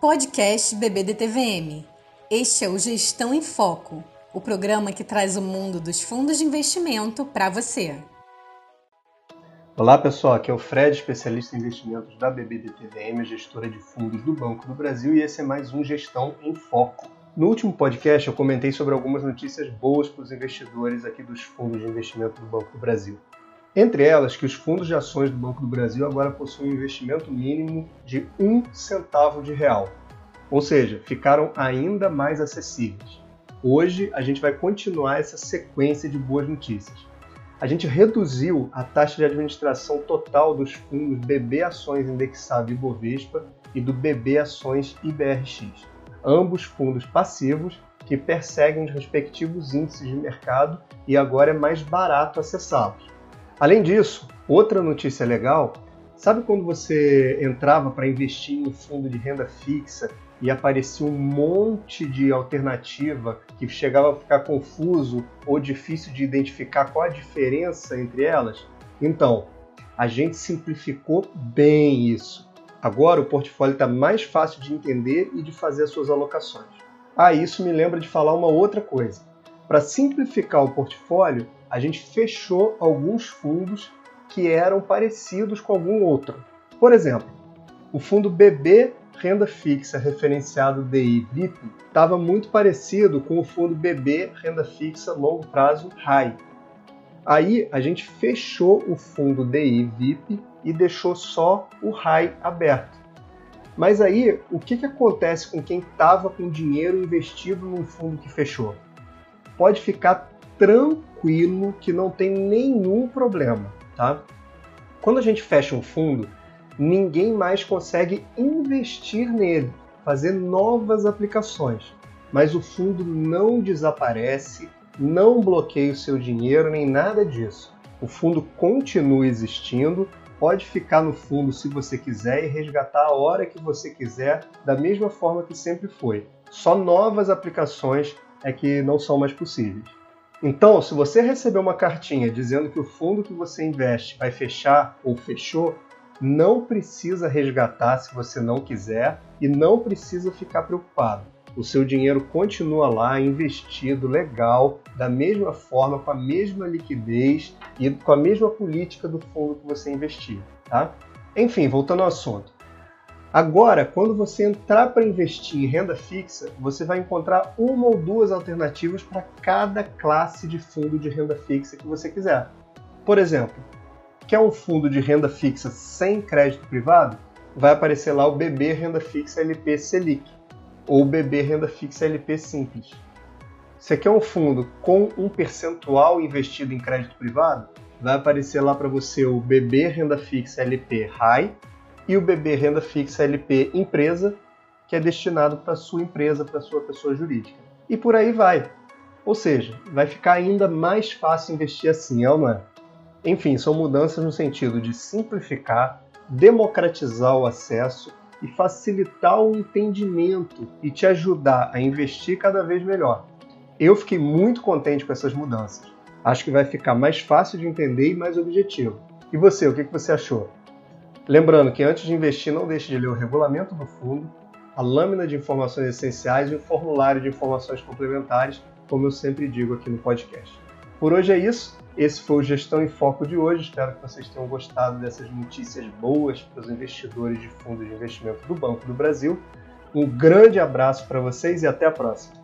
Podcast BBDTVM. Este é o Gestão em Foco, o programa que traz o mundo dos fundos de investimento para você. Olá pessoal, aqui é o Fred, especialista em investimentos da BBDTVM, gestora de fundos do Banco do Brasil, e esse é mais um Gestão em Foco. No último podcast eu comentei sobre algumas notícias boas para os investidores aqui dos fundos de investimento do Banco do Brasil. Entre elas, que os fundos de ações do Banco do Brasil agora possuem um investimento mínimo de um centavo de real, ou seja, ficaram ainda mais acessíveis. Hoje a gente vai continuar essa sequência de boas notícias. A gente reduziu a taxa de administração total dos fundos BB Ações Indexável Ibovespa e do BB Ações IBRX, ambos fundos passivos que perseguem os respectivos índices de mercado e agora é mais barato acessá-los. Além disso, outra notícia legal, sabe quando você entrava para investir em fundo de renda fixa e aparecia um monte de alternativa que chegava a ficar confuso ou difícil de identificar qual a diferença entre elas? Então, a gente simplificou bem isso. Agora o portfólio está mais fácil de entender e de fazer as suas alocações. Ah, isso me lembra de falar uma outra coisa. Para simplificar o portfólio, a gente fechou alguns fundos que eram parecidos com algum outro. Por exemplo, o fundo BB Renda Fixa referenciado DI VIP estava muito parecido com o fundo BB Renda Fixa Longo Prazo RAI. Aí a gente fechou o fundo DI VIP e deixou só o RAI aberto. Mas aí, o que, que acontece com quem estava com dinheiro investido num fundo que fechou? Pode ficar tranquilo que não tem nenhum problema, tá? Quando a gente fecha um fundo, ninguém mais consegue investir nele, fazer novas aplicações. Mas o fundo não desaparece, não bloqueia o seu dinheiro nem nada disso. O fundo continua existindo, pode ficar no fundo se você quiser e resgatar a hora que você quiser, da mesma forma que sempre foi. Só novas aplicações é que não são mais possíveis. Então, se você receber uma cartinha dizendo que o fundo que você investe vai fechar ou fechou, não precisa resgatar se você não quiser e não precisa ficar preocupado. O seu dinheiro continua lá investido legal, da mesma forma, com a mesma liquidez e com a mesma política do fundo que você investir, tá? Enfim, voltando ao assunto. Agora, quando você entrar para investir em renda fixa, você vai encontrar uma ou duas alternativas para cada classe de fundo de renda fixa que você quiser. Por exemplo, quer um fundo de renda fixa sem crédito privado? Vai aparecer lá o BB Renda Fixa LP Selic ou BB Renda Fixa LP Simples. Você quer um fundo com um percentual investido em crédito privado? Vai aparecer lá para você o BB Renda Fixa LP High e o BB Renda Fixa LP Empresa, que é destinado para sua empresa, para sua pessoa jurídica. E por aí vai. Ou seja, vai ficar ainda mais fácil investir assim, é ou não é? Enfim, são mudanças no sentido de simplificar, democratizar o acesso e facilitar o entendimento e te ajudar a investir cada vez melhor. Eu fiquei muito contente com essas mudanças. Acho que vai ficar mais fácil de entender e mais objetivo. E você, o que você achou? Lembrando que antes de investir, não deixe de ler o regulamento do fundo, a lâmina de informações essenciais e o formulário de informações complementares, como eu sempre digo aqui no podcast. Por hoje é isso. Esse foi o Gestão em Foco de hoje. Espero que vocês tenham gostado dessas notícias boas para os investidores de fundos de investimento do Banco do Brasil. Um grande abraço para vocês e até a próxima.